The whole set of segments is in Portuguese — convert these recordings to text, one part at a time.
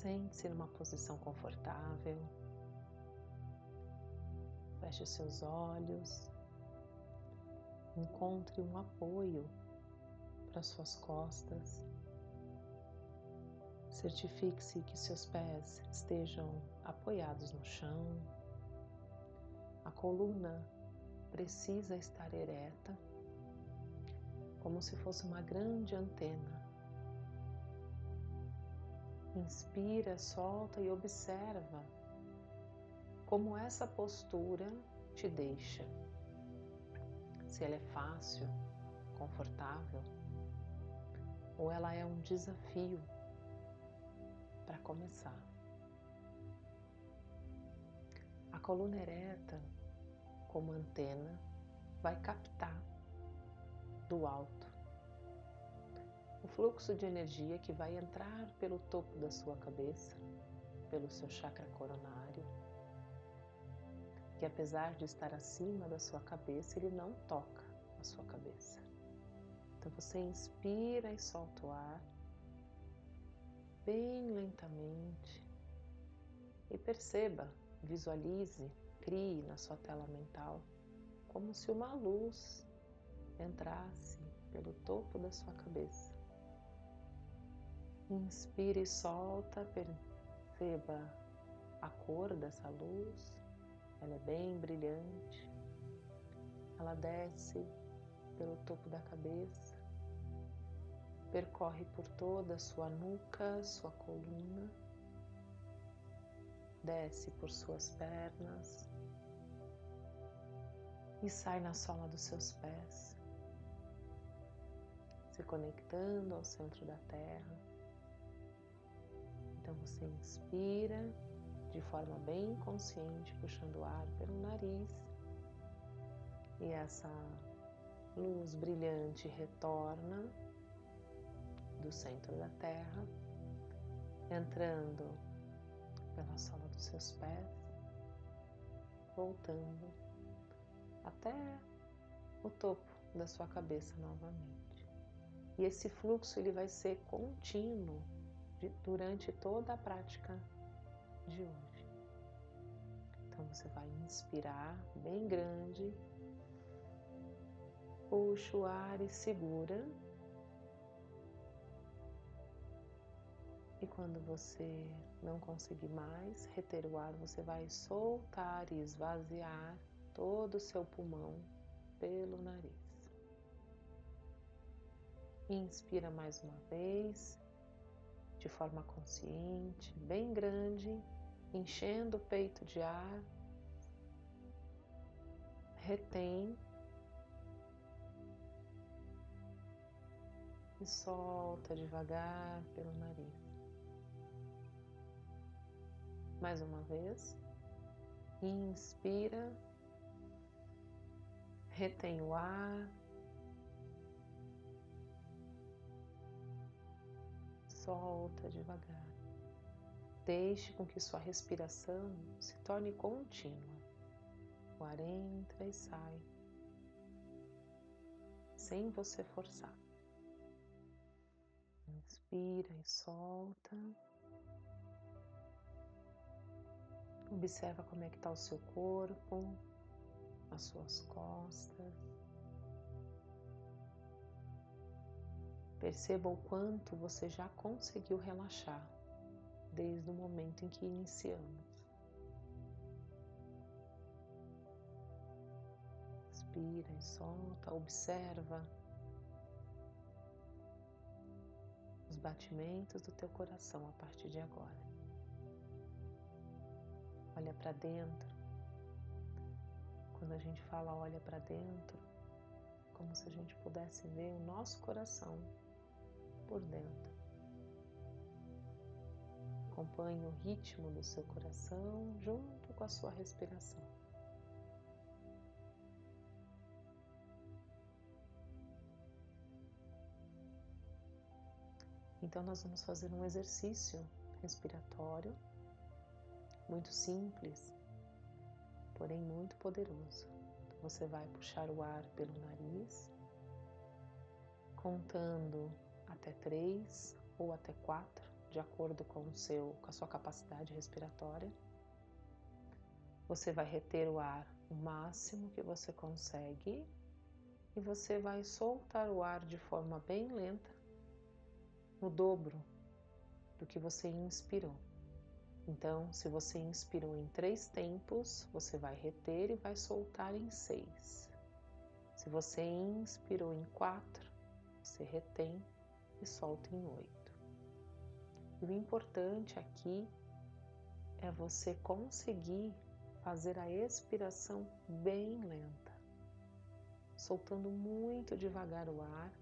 Sente-se numa posição confortável. Feche os seus olhos. Encontre um apoio para suas costas. Certifique-se que seus pés estejam apoiados no chão. A coluna precisa estar ereta, como se fosse uma grande antena. Inspira, solta e observa como essa postura te deixa. Se ela é fácil, confortável, ou ela é um desafio para começar. A coluna ereta, como antena, vai captar do alto o fluxo de energia que vai entrar pelo topo da sua cabeça, pelo seu chakra coronário, que apesar de estar acima da sua cabeça, ele não toca a sua cabeça. Então você inspira e solta o ar bem lentamente e perceba, visualize, crie na sua tela mental como se uma luz entrasse pelo topo da sua cabeça. Inspire e solta, perceba a cor dessa luz, ela é bem brilhante, ela desce pelo topo da cabeça, percorre por toda a sua nuca, sua coluna, desce por suas pernas. E sai na sola dos seus pés, se conectando ao centro da terra. Você inspira de forma bem consciente, puxando o ar pelo nariz, e essa luz brilhante retorna do centro da Terra, entrando pela sola dos seus pés, voltando até o topo da sua cabeça novamente. E esse fluxo ele vai ser contínuo durante toda a prática de hoje. Então você vai inspirar bem grande, puxa o ar e segura. E quando você não conseguir mais reter o ar, você vai soltar e esvaziar todo o seu pulmão pelo nariz. Inspira mais uma vez, de forma consciente, bem grande, enchendo o peito de ar. Retém e solta devagar pelo nariz. Mais uma vez, inspira, retém o ar, solta devagar. Deixe com que sua respiração se torne contínua. O ar entra e sai, sem você forçar. Inspira e solta. Observa como é que está o seu corpo, as suas costas. Perceba o quanto você já conseguiu relaxar desde o momento em que iniciamos. Inspira e solta, observa os batimentos do teu coração a partir de agora. Olha para dentro. Quando a gente fala olha para dentro, como se a gente pudesse ver o nosso coração por dentro. Acompanhe o ritmo do seu coração junto com a sua respiração. Então, nós vamos fazer um exercício respiratório muito simples, porém muito poderoso. Você vai puxar o ar pelo nariz, contando até três ou até quatro, de acordo com, o seu, com a sua capacidade respiratória. Você vai reter o ar o máximo que você consegue e você vai soltar o ar de forma bem lenta, no dobro do que você inspirou. Então, se você inspirou em três tempos, você vai reter e vai soltar em seis. Se você inspirou em quatro, você retém e solta em oito. E o importante aqui é você conseguir fazer a expiração bem lenta, soltando muito devagar o ar,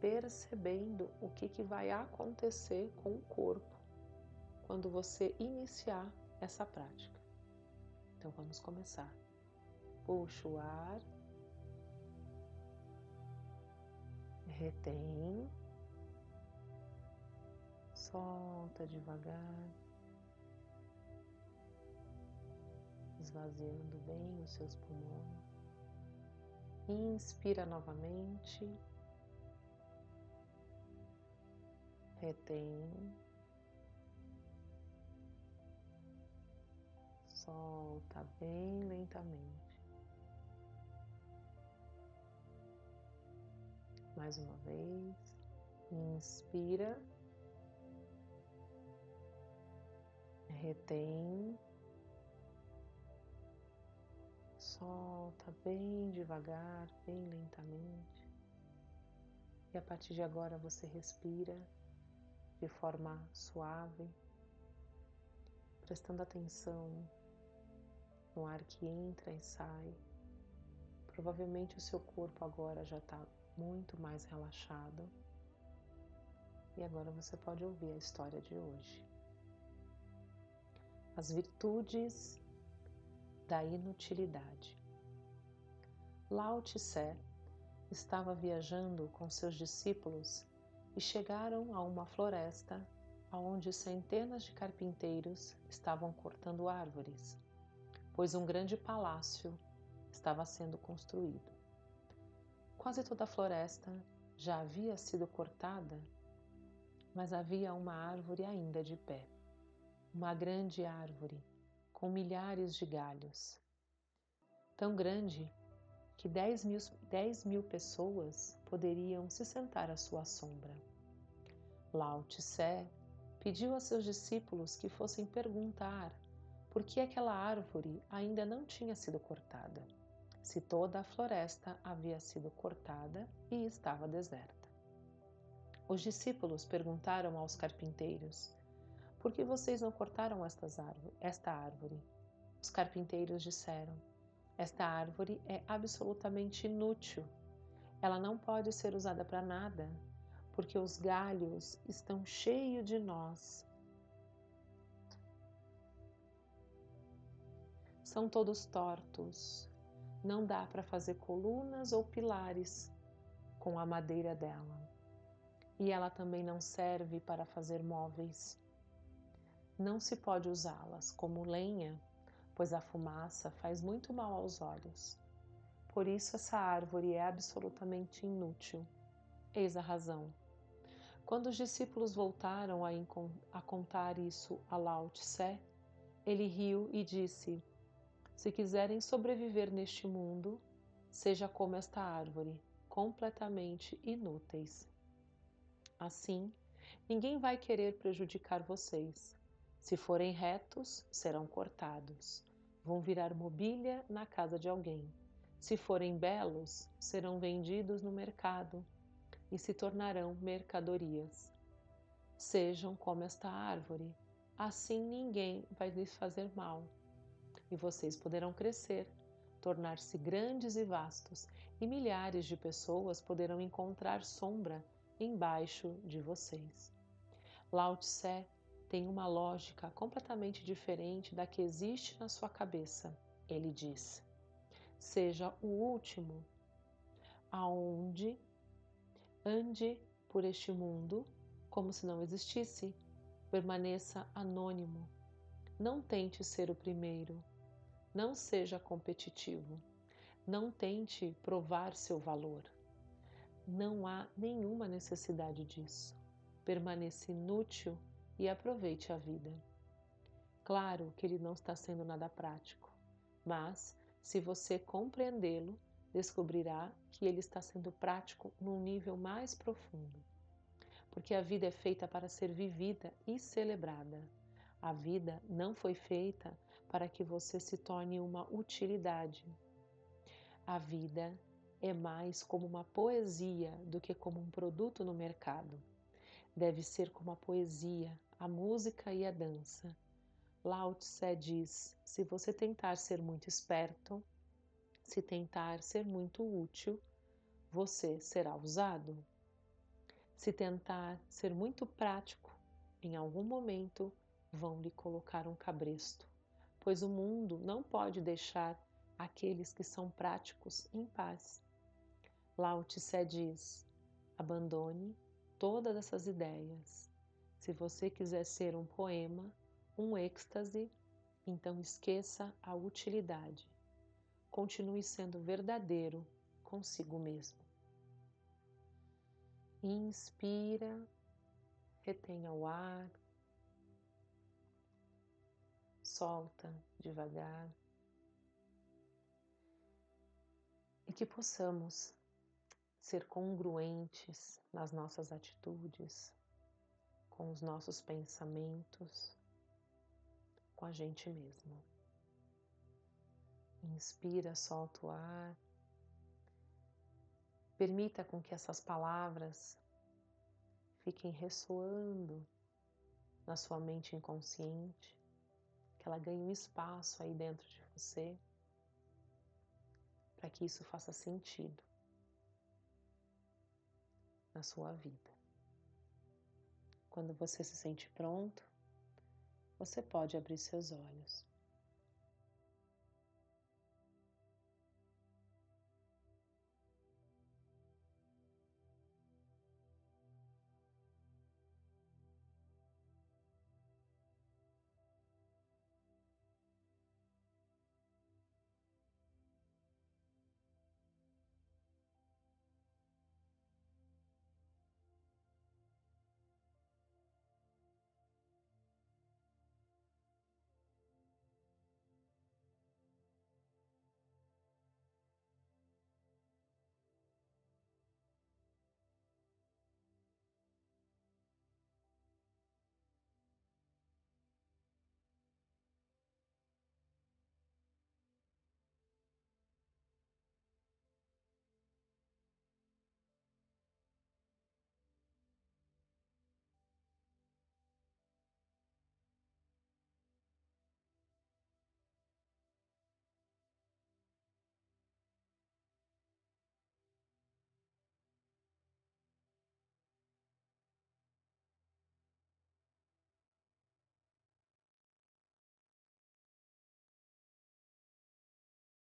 percebendo o que, que vai acontecer com o corpo quando você iniciar essa prática. Então vamos começar. Puxa o ar, retém, solta devagar. esvaziando bem os seus pulmões. Inspira novamente. Retém. Solta bem lentamente. Mais uma vez. Inspira. Retém. solta bem devagar, bem lentamente. E a partir de agora você respira de forma suave, prestando atenção no ar que entra e sai. Provavelmente o seu corpo agora já está muito mais relaxado. E agora você pode ouvir a história de hoje. As virtudes da inutilidade. Lao Tse estava viajando com seus discípulos e chegaram a uma floresta onde centenas de carpinteiros estavam cortando árvores, pois um grande palácio estava sendo construído. Quase toda a floresta já havia sido cortada, mas havia uma árvore ainda de pé. Uma grande árvore com milhares de galhos. Tão grande que 10 mil, 10 mil pessoas poderiam se sentar à sua sombra. Lao Tse pediu a seus discípulos que fossem perguntar por que aquela árvore ainda não tinha sido cortada, se toda a floresta havia sido cortada e estava deserta. Os discípulos perguntaram aos carpinteiros por que vocês não cortaram esta árvore? Os carpinteiros disseram: Esta árvore é absolutamente inútil. Ela não pode ser usada para nada, porque os galhos estão cheios de nós. São todos tortos. Não dá para fazer colunas ou pilares com a madeira dela. E ela também não serve para fazer móveis não se pode usá-las como lenha, pois a fumaça faz muito mal aos olhos. Por isso essa árvore é absolutamente inútil. Eis a razão. Quando os discípulos voltaram a, a contar isso a Lao Tse, ele riu e disse: Se quiserem sobreviver neste mundo, seja como esta árvore, completamente inúteis. Assim, ninguém vai querer prejudicar vocês, se forem retos, serão cortados. Vão virar mobília na casa de alguém. Se forem belos, serão vendidos no mercado e se tornarão mercadorias. Sejam como esta árvore, assim ninguém vai lhes fazer mal. E vocês poderão crescer, tornar-se grandes e vastos, e milhares de pessoas poderão encontrar sombra embaixo de vocês. Lao Tse tem uma lógica completamente diferente da que existe na sua cabeça. Ele diz: seja o último, aonde ande por este mundo como se não existisse, permaneça anônimo. Não tente ser o primeiro. Não seja competitivo. Não tente provar seu valor. Não há nenhuma necessidade disso. permaneça inútil e aproveite a vida. Claro que ele não está sendo nada prático, mas se você compreendê-lo, descobrirá que ele está sendo prático num nível mais profundo. Porque a vida é feita para ser vivida e celebrada. A vida não foi feita para que você se torne uma utilidade. A vida é mais como uma poesia do que como um produto no mercado. Deve ser como a poesia, a música e a dança. Lao Tse diz: se você tentar ser muito esperto, se tentar ser muito útil, você será usado. Se tentar ser muito prático, em algum momento vão lhe colocar um cabresto, pois o mundo não pode deixar aqueles que são práticos em paz. Lao Tse diz: abandone todas essas ideias. Se você quiser ser um poema, um êxtase, então esqueça a utilidade. Continue sendo verdadeiro consigo mesmo. Inspira, retenha o ar, solta devagar. E que possamos ser congruentes nas nossas atitudes, com os nossos pensamentos, com a gente mesmo. Inspira, solta o ar. Permita com que essas palavras fiquem ressoando na sua mente inconsciente, que ela ganhe um espaço aí dentro de você, para que isso faça sentido na sua vida. Quando você se sente pronto, você pode abrir seus olhos.